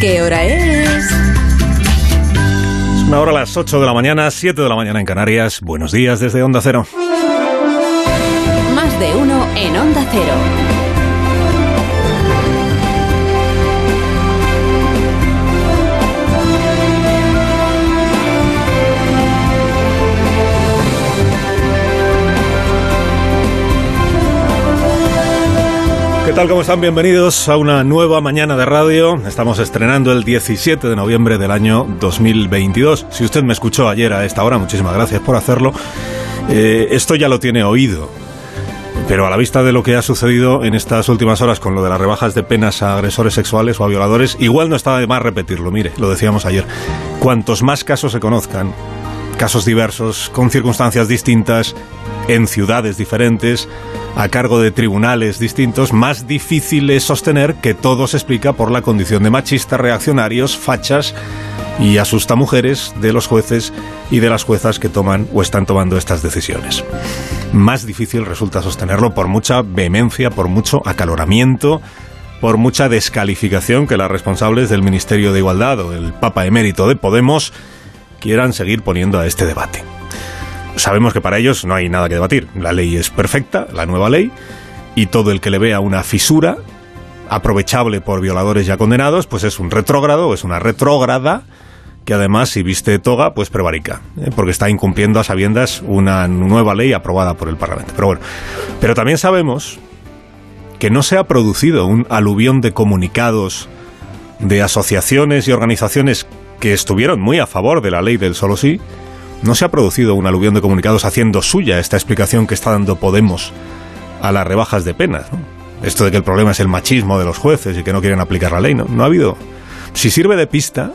¿qué hora es? Es una hora a las 8 de la mañana, 7 de la mañana en Canarias. Buenos días desde Onda Cero. Más de uno en Onda Cero. Tal? ¿Cómo están? Bienvenidos a una nueva mañana de radio. Estamos estrenando el 17 de noviembre del año 2022. Si usted me escuchó ayer a esta hora, muchísimas gracias por hacerlo. Eh, esto ya lo tiene oído. Pero a la vista de lo que ha sucedido en estas últimas horas con lo de las rebajas de penas a agresores sexuales o a violadores, igual no está de más repetirlo. Mire, lo decíamos ayer. Cuantos más casos se conozcan, casos diversos, con circunstancias distintas, en ciudades diferentes, a cargo de tribunales distintos, más difícil es sostener que todo se explica por la condición de machistas, reaccionarios, fachas y asusta mujeres de los jueces y de las juezas que toman o están tomando estas decisiones. Más difícil resulta sostenerlo por mucha vehemencia, por mucho acaloramiento, por mucha descalificación que las responsables del Ministerio de Igualdad o el Papa Emérito de Podemos quieran seguir poniendo a este debate. Sabemos que para ellos no hay nada que debatir. La ley es perfecta, la nueva ley, y todo el que le vea una fisura aprovechable por violadores ya condenados, pues es un retrógrado es una retrógrada que además si viste toga, pues prevarica, ¿eh? porque está incumpliendo a sabiendas una nueva ley aprobada por el Parlamento. Pero bueno, pero también sabemos que no se ha producido un aluvión de comunicados de asociaciones y organizaciones que estuvieron muy a favor de la ley del solo sí, no se ha producido un aluvión de comunicados haciendo suya esta explicación que está dando Podemos a las rebajas de penas. Esto de que el problema es el machismo de los jueces y que no quieren aplicar la ley, no, no ha habido. Si sirve de pista,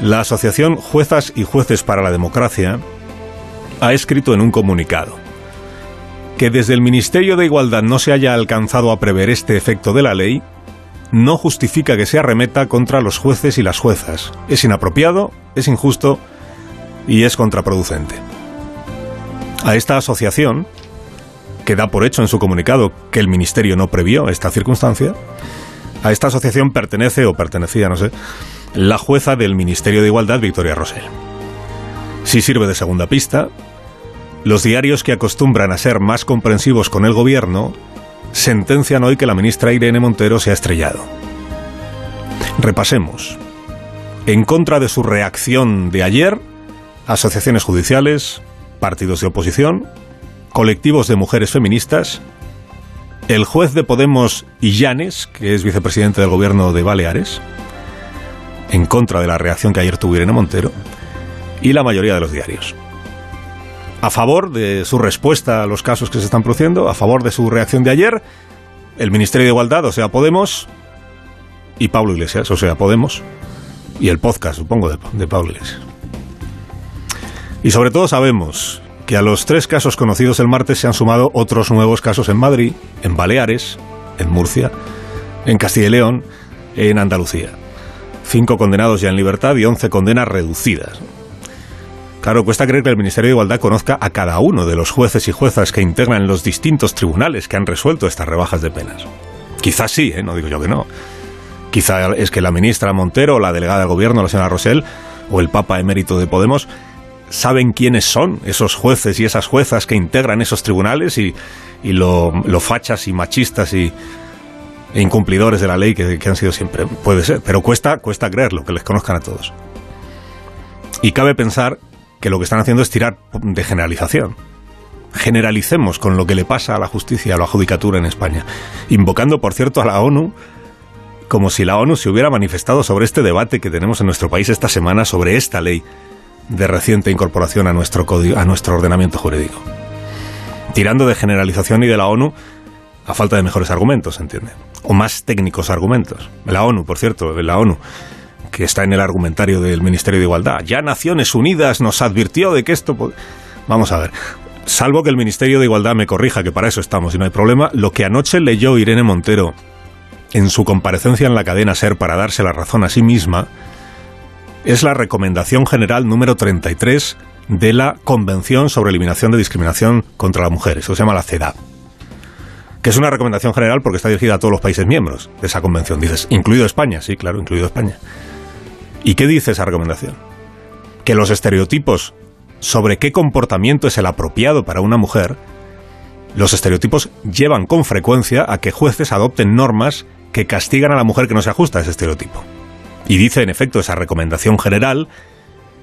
la Asociación Juezas y Jueces para la Democracia ha escrito en un comunicado que desde el Ministerio de Igualdad no se haya alcanzado a prever este efecto de la ley no justifica que se arremeta contra los jueces y las juezas. Es inapropiado, es injusto y es contraproducente. A esta asociación, que da por hecho en su comunicado que el Ministerio no previó esta circunstancia, a esta asociación pertenece o pertenecía, no sé, la jueza del Ministerio de Igualdad, Victoria Rosell. Si sirve de segunda pista, los diarios que acostumbran a ser más comprensivos con el gobierno sentencian hoy que la ministra Irene Montero se ha estrellado. Repasemos. En contra de su reacción de ayer, asociaciones judiciales, partidos de oposición, colectivos de mujeres feministas, el juez de Podemos Illanes, que es vicepresidente del gobierno de Baleares, en contra de la reacción que ayer tuvo Irene Montero, y la mayoría de los diarios. A favor de su respuesta a los casos que se están produciendo, a favor de su reacción de ayer, el Ministerio de Igualdad, o sea, Podemos, y Pablo Iglesias, o sea, Podemos, y el podcast, supongo, de, Pablo Iglesias. Y sobre todo sabemos que a los tres casos conocidos el martes se han sumado otros nuevos casos en Madrid, en Baleares, en Murcia, en Castilla y León, en Andalucía. Cinco condenados ya en libertad y once condenas reducidas. Claro, cuesta creer que el Ministerio de Igualdad conozca a cada uno de los jueces y juezas que integran los distintos tribunales que han resuelto estas rebajas de penas. Quizás sí, ¿eh? no digo yo que no. Quizá es que la ministra Montero, la delegada del gobierno, la señora Rosell, o el Papa emérito de Podemos, saben quiénes son esos jueces y esas juezas que integran esos tribunales y, y lo, fachas y machistas y e incumplidores de la ley que, que, han sido siempre. Puede ser, pero cuesta, cuesta creerlo, que les conozcan a todos. Y cabe pensar que lo que están haciendo es tirar de generalización. Generalicemos con lo que le pasa a la justicia, a la judicatura en España, invocando, por cierto, a la ONU como si la ONU se hubiera manifestado sobre este debate que tenemos en nuestro país esta semana sobre esta ley de reciente incorporación a nuestro, código, a nuestro ordenamiento jurídico. Tirando de generalización y de la ONU a falta de mejores argumentos, ¿entiende? O más técnicos argumentos. La ONU, por cierto, la ONU, que está en el argumentario del Ministerio de Igualdad. Ya Naciones Unidas nos advirtió de que esto... Vamos a ver. Salvo que el Ministerio de Igualdad me corrija, que para eso estamos y no hay problema, lo que anoche leyó Irene Montero en su comparecencia en la cadena SER para darse la razón a sí misma, es la Recomendación General número 33 de la Convención sobre Eliminación de Discriminación contra las Mujeres, eso se llama la CEDAW, que es una recomendación general porque está dirigida a todos los países miembros de esa convención. Dices, incluido España, sí, claro, incluido España. ¿Y qué dice esa recomendación? Que los estereotipos sobre qué comportamiento es el apropiado para una mujer, los estereotipos llevan con frecuencia a que jueces adopten normas que castigan a la mujer que no se ajusta a ese estereotipo. Y dice, en efecto, esa recomendación general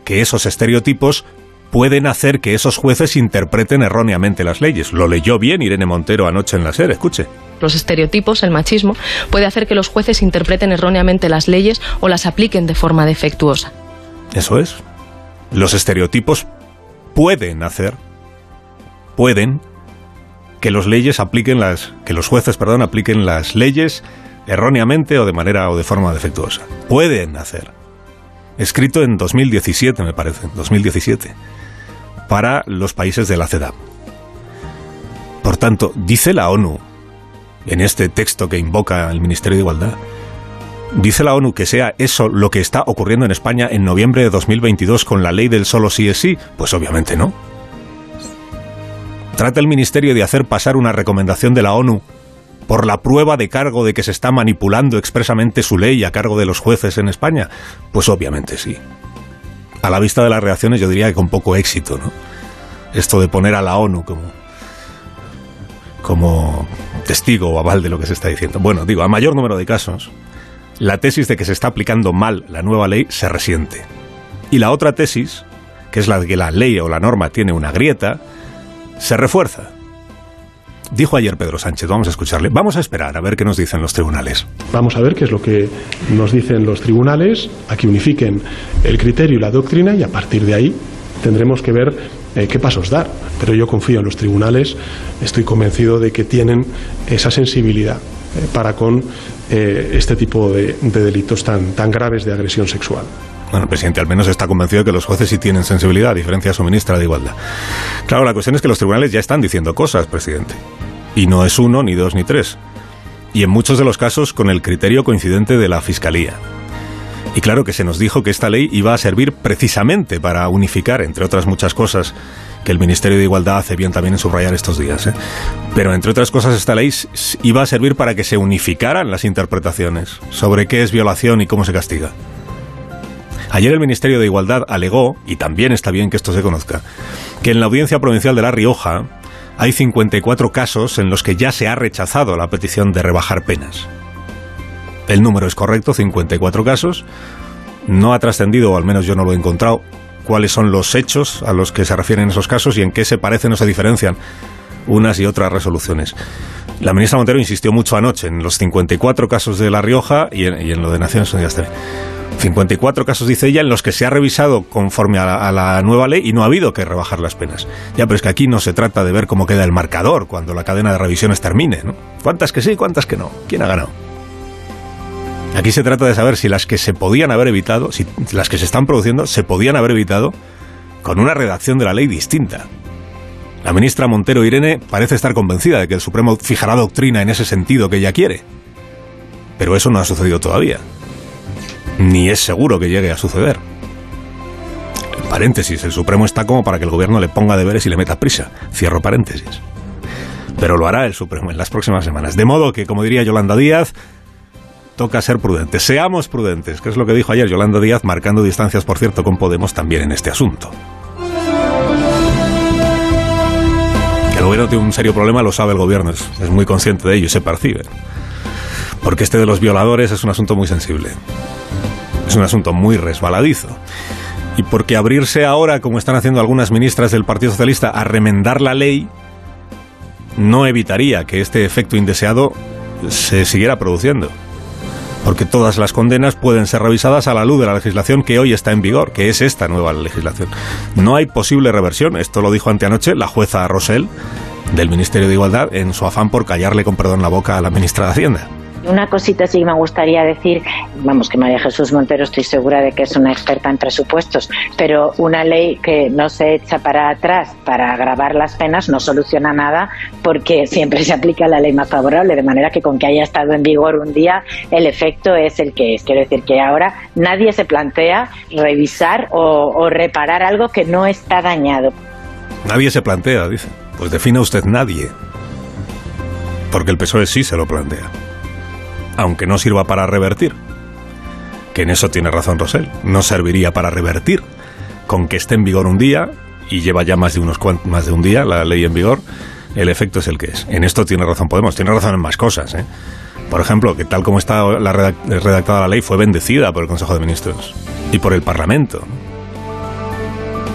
que esos estereotipos pueden hacer que esos jueces interpreten erróneamente las leyes. Lo leyó bien Irene Montero anoche en la SER, escuche. Los estereotipos, el machismo, puede hacer que los jueces interpreten erróneamente las leyes o las apliquen de forma defectuosa. Eso es. Los estereotipos pueden hacer, pueden, que los leyes apliquen las, que los jueces, perdón, apliquen las leyes erróneamente o de manera o de forma defectuosa. Pueden hacer. Escrito en 2017, me parece, 2017 para los países de la CEDAW. Por tanto, dice la ONU, en este texto que invoca el Ministerio de Igualdad, dice la ONU que sea eso lo que está ocurriendo en España en noviembre de 2022 con la ley del solo sí es sí, pues obviamente no. ¿Trata el Ministerio de hacer pasar una recomendación de la ONU por la prueba de cargo de que se está manipulando expresamente su ley a cargo de los jueces en España? Pues obviamente sí a la vista de las reacciones yo diría que con poco éxito, ¿no? Esto de poner a la ONU como, como testigo o aval de lo que se está diciendo. Bueno, digo, a mayor número de casos, la tesis de que se está aplicando mal la nueva ley se resiente. Y la otra tesis, que es la de que la ley o la norma tiene una grieta, se refuerza. Dijo ayer Pedro Sánchez, vamos a escucharle, vamos a esperar a ver qué nos dicen los tribunales. Vamos a ver qué es lo que nos dicen los tribunales, a que unifiquen el criterio y la doctrina y a partir de ahí tendremos que ver eh, qué pasos dar. Pero yo confío en los tribunales, estoy convencido de que tienen esa sensibilidad eh, para con eh, este tipo de, de delitos tan, tan graves de agresión sexual. Bueno, el presidente al menos está convencido de que los jueces sí tienen sensibilidad, a diferencia de su ministra de Igualdad. Claro, la cuestión es que los tribunales ya están diciendo cosas, presidente. Y no es uno, ni dos, ni tres. Y en muchos de los casos con el criterio coincidente de la Fiscalía. Y claro que se nos dijo que esta ley iba a servir precisamente para unificar, entre otras muchas cosas, que el Ministerio de Igualdad hace bien también en subrayar estos días. ¿eh? Pero entre otras cosas, esta ley iba a servir para que se unificaran las interpretaciones sobre qué es violación y cómo se castiga. Ayer el Ministerio de Igualdad alegó, y también está bien que esto se conozca, que en la Audiencia Provincial de La Rioja hay 54 casos en los que ya se ha rechazado la petición de rebajar penas. El número es correcto, 54 casos. No ha trascendido, o al menos yo no lo he encontrado, cuáles son los hechos a los que se refieren esos casos y en qué se parecen o se diferencian unas y otras resoluciones. La ministra Montero insistió mucho anoche en los 54 casos de La Rioja y en, lo de Naciones Unidas 54 casos, dice ella, en los que se ha revisado conforme a la, nueva ley y no ha habido que rebajar las penas. Ya, pero es que aquí no se trata de ver cómo queda el marcador cuando la cadena de revisiones termine, ¿no? ¿Cuántas que sí, cuántas que no? ¿Quién ha ganado? Aquí se trata de saber si las que se podían haber evitado, si las que se están produciendo, se podían haber evitado con una redacción de la ley distinta. La ministra Montero Irene parece estar convencida de que el Supremo fijará doctrina en ese sentido que ella quiere. Pero eso no ha sucedido todavía ni es seguro que llegue a suceder. Paréntesis, el Supremo está como para que el gobierno le ponga deberes y le meta prisa. Cierro paréntesis. Pero lo hará el Supremo en las próximas semanas. De modo que, como diría Yolanda Díaz, toca ser prudentes. Seamos prudentes, que es lo que dijo ayer Yolanda Díaz, marcando distancias, por cierto, con Podemos también en este asunto. Que el gobierno tiene un serio problema lo sabe el gobierno, es, muy consciente de ello y se percibe. Porque este de los violadores es un asunto muy sensible. Es un asunto muy resbaladizo. Y porque abrirse ahora, como están haciendo algunas ministras del Partido Socialista, a remendar la ley, no evitaría que este efecto indeseado se siguiera produciendo. Porque todas las condenas pueden ser revisadas a la luz de la legislación que hoy está en vigor, que es esta nueva legislación. No hay posible reversión, esto lo dijo anteanoche la jueza Rosell del Ministerio de Igualdad en su afán por callarle con perdón la boca a la ministra de Hacienda. Una cosita sí me gustaría decir, vamos, que María Jesús Montero estoy segura de que es una experta en presupuestos, pero una ley que no se echa para atrás para agravar las penas no soluciona nada porque siempre se aplica la ley más favorable, de manera que con que haya estado en vigor un día el efecto es el que es. Quiero decir que ahora nadie se plantea revisar o, o reparar algo que no está dañado. Nadie se plantea, dice. Pues defina usted nadie. Porque el PSOE sí se lo plantea. Aunque no sirva para revertir. Que en eso tiene razón Rosell. No serviría para revertir. Con que esté en vigor un día, y lleva ya más de, unos más de un día la ley en vigor, el efecto es el que es. En esto tiene razón Podemos, tiene razón en más cosas. ¿eh? Por ejemplo, que tal como está redactada la ley fue bendecida por el Consejo de Ministros y por el Parlamento.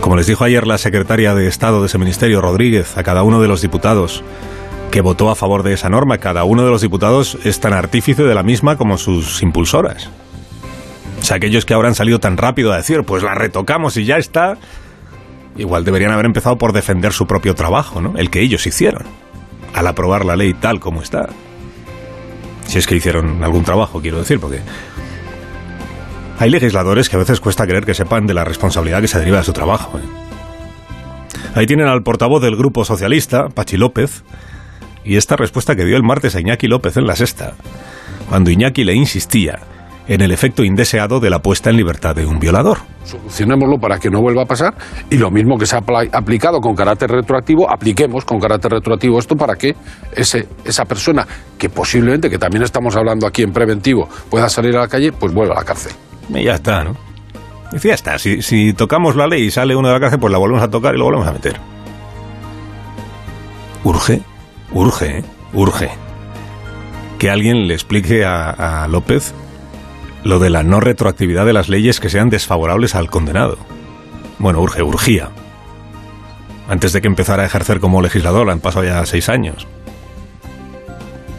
Como les dijo ayer la secretaria de Estado de ese ministerio, Rodríguez, a cada uno de los diputados que votó a favor de esa norma, cada uno de los diputados es tan artífice de la misma como sus impulsoras. O sea, aquellos que ahora han salido tan rápido a decir, pues la retocamos y ya está, igual deberían haber empezado por defender su propio trabajo, ¿no? El que ellos hicieron, al aprobar la ley tal como está. Si es que hicieron algún trabajo, quiero decir, porque hay legisladores que a veces cuesta creer que sepan de la responsabilidad que se deriva de su trabajo. ¿eh? Ahí tienen al portavoz del Grupo Socialista, Pachi López, y esta respuesta que dio el martes a Iñaki López en la sexta, cuando Iñaki le insistía en el efecto indeseado de la puesta en libertad de un violador. Solucionémoslo para que no vuelva a pasar y lo mismo que se ha aplicado con carácter retroactivo, apliquemos con carácter retroactivo esto para que ese, esa persona que posiblemente, que también estamos hablando aquí en preventivo, pueda salir a la calle, pues vuelva a la cárcel. Y ya está, ¿no? Y ya está, si, si tocamos la ley y sale uno de la cárcel, pues la volvemos a tocar y lo volvemos a meter. Urge, urge, ¿eh? urge. Que alguien le explique a, López lo de la no retroactividad de las leyes que sean desfavorables al condenado. Bueno, urge, urgía. Antes de que empezara a ejercer como legislador, han pasado ya seis años.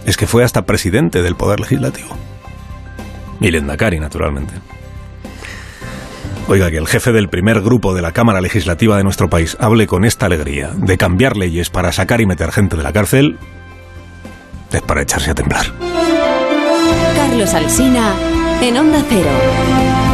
Es que fue hasta presidente del Poder Legislativo. Y Lendakari, naturalmente. Oiga, que el jefe del primer grupo de la Cámara Legislativa de nuestro país hable con esta alegría de cambiar leyes para sacar y meter gente de la cárcel, es para echarse a temblar. Carlos Alsina en Onda Cero.